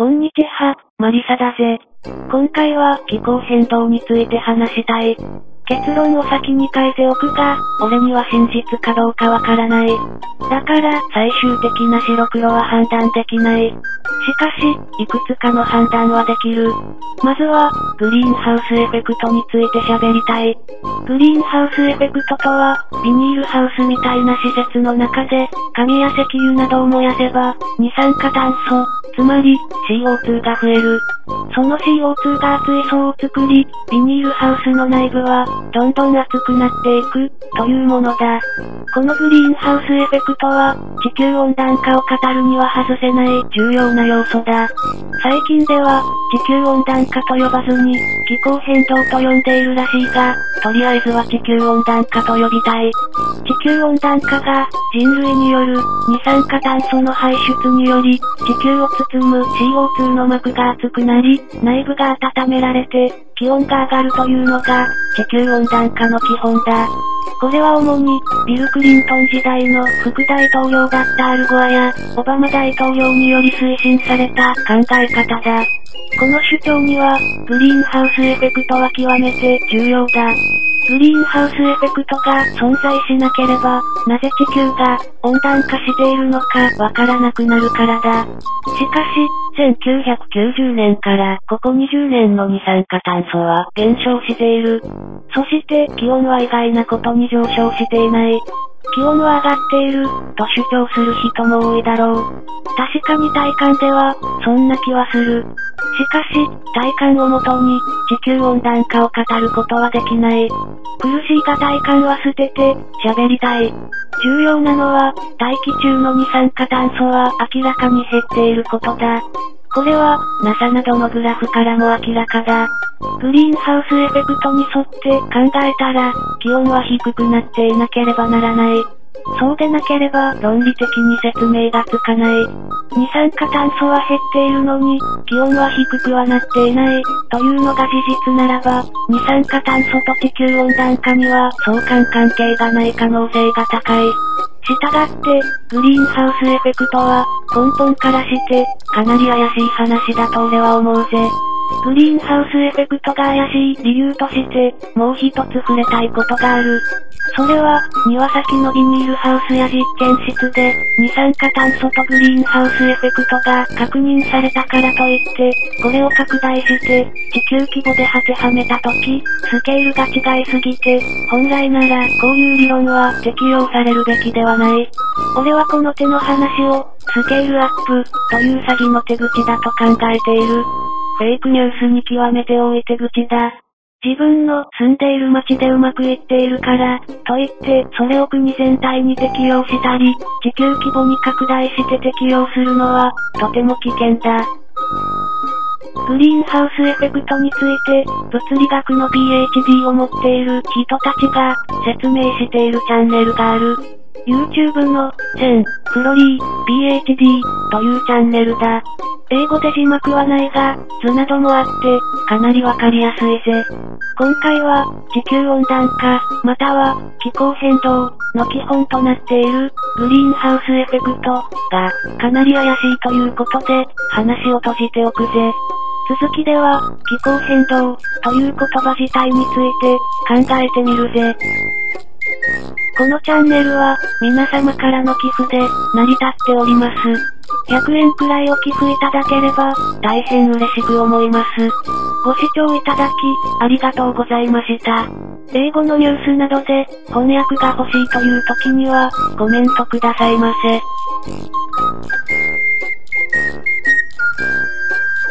こんにちは、マリサだぜ。今回は気候変動について話したい。結論を先に書いておくが、俺には真実かどうかわからない。だから、最終的な白黒は判断できない。しかし、いくつかの判断はできる。まずは、グリーンハウスエフェクトについて喋りたい。グリーンハウスエフェクトとは、ビニールハウスみたいな施設の中で、紙や石油などを燃やせば、二酸化炭素、つまり、CO2 が増える。その CO2 が熱い層を作り、ビニールハウスの内部は、どんどん熱くなっていく、というものだ。このグリーンハウスエフェクトは、地球温暖化を語るには外せない重要な要素だ。最近では、地球温暖化と呼ばずに、気候変動と呼んでいるらしいが、とりあえずは地球温暖化と呼びたい。地球温暖化が、人類による、二酸化炭素の排出により、地球を包む CO2 の膜が熱くなるり、内部が温められて、気温が上がるというのが、地球温暖化の基本だ。これは主に、ビル・クリントン時代の副大統領だったアルゴアや、オバマ大統領により推進された考え方だ。この主張には、グリーンハウスエフェクトは極めて重要だ。グリーンハウスエフェクトが存在しなければ、なぜ地球が温暖化しているのかわからなくなるからだ。しかし、1990年からここ20年の二酸化炭素は減少している。そして気温は意外なことに上昇していない。気温は上がっている、と主張する人も多いだろう。確かに体感では、そんな気はする。しかし、体感をもとに、地球温暖化を語ることはできない。苦しいが体感は捨てて、喋りたい。重要なのは、大気中の二酸化炭素は明らかに減っていることだ。これは、NASA などのグラフからも明らかだ。グリーンハウスエフェクトに沿って考えたら、気温は低くなっていなければならない。そうでなければ論理的に説明がつかない。二酸化炭素は減っているのに、気温は低くはなっていない、というのが事実ならば、二酸化炭素と地球温暖化には相関関係がない可能性が高い。したがって、グリーンハウスエフェクトは、根本からして、かなり怪しい話だと俺は思うぜ。グリーンハウスエフェクトが怪しい理由として、もう一つ触れたいことがある。それは、庭先のビニールハウスや実験室で、二酸化炭素とグリーンハウスエフェクトが確認されたからといって、これを拡大して、地球規模で当てはめたとき、スケールが違いすぎて、本来なら、こういう理論は適用されるべきではない。俺はこの手の話を、スケールアップ、という詐欺の手口だと考えている。フェイクニュースに極めて多い手口だ。自分の住んでいる街でうまくいっているから、といって、それを国全体に適用したり、地球規模に拡大して適用するのは、とても危険だ。グリーンハウスエフェクトについて、物理学の PhD を持っている人たちが説明しているチャンネルがある。YouTube の、セン、フロリー、PhD というチャンネルだ。英語で字幕はないが、図などもあって、かなりわかりやすいぜ。今回は、地球温暖化、または、気候変動、の基本となっている、グリーンハウスエフェクト、が、かなり怪しいということで、話を閉じておくぜ。続きでは、気候変動、という言葉自体について、考えてみるぜ。このチャンネルは、皆様からの寄付で、成り立っております。100円くらいお寄付いただければ、大変嬉しく思います。ご視聴いただき、ありがとうございました。英語のニュースなどで、翻訳が欲しいという時には、コメントくださいませ。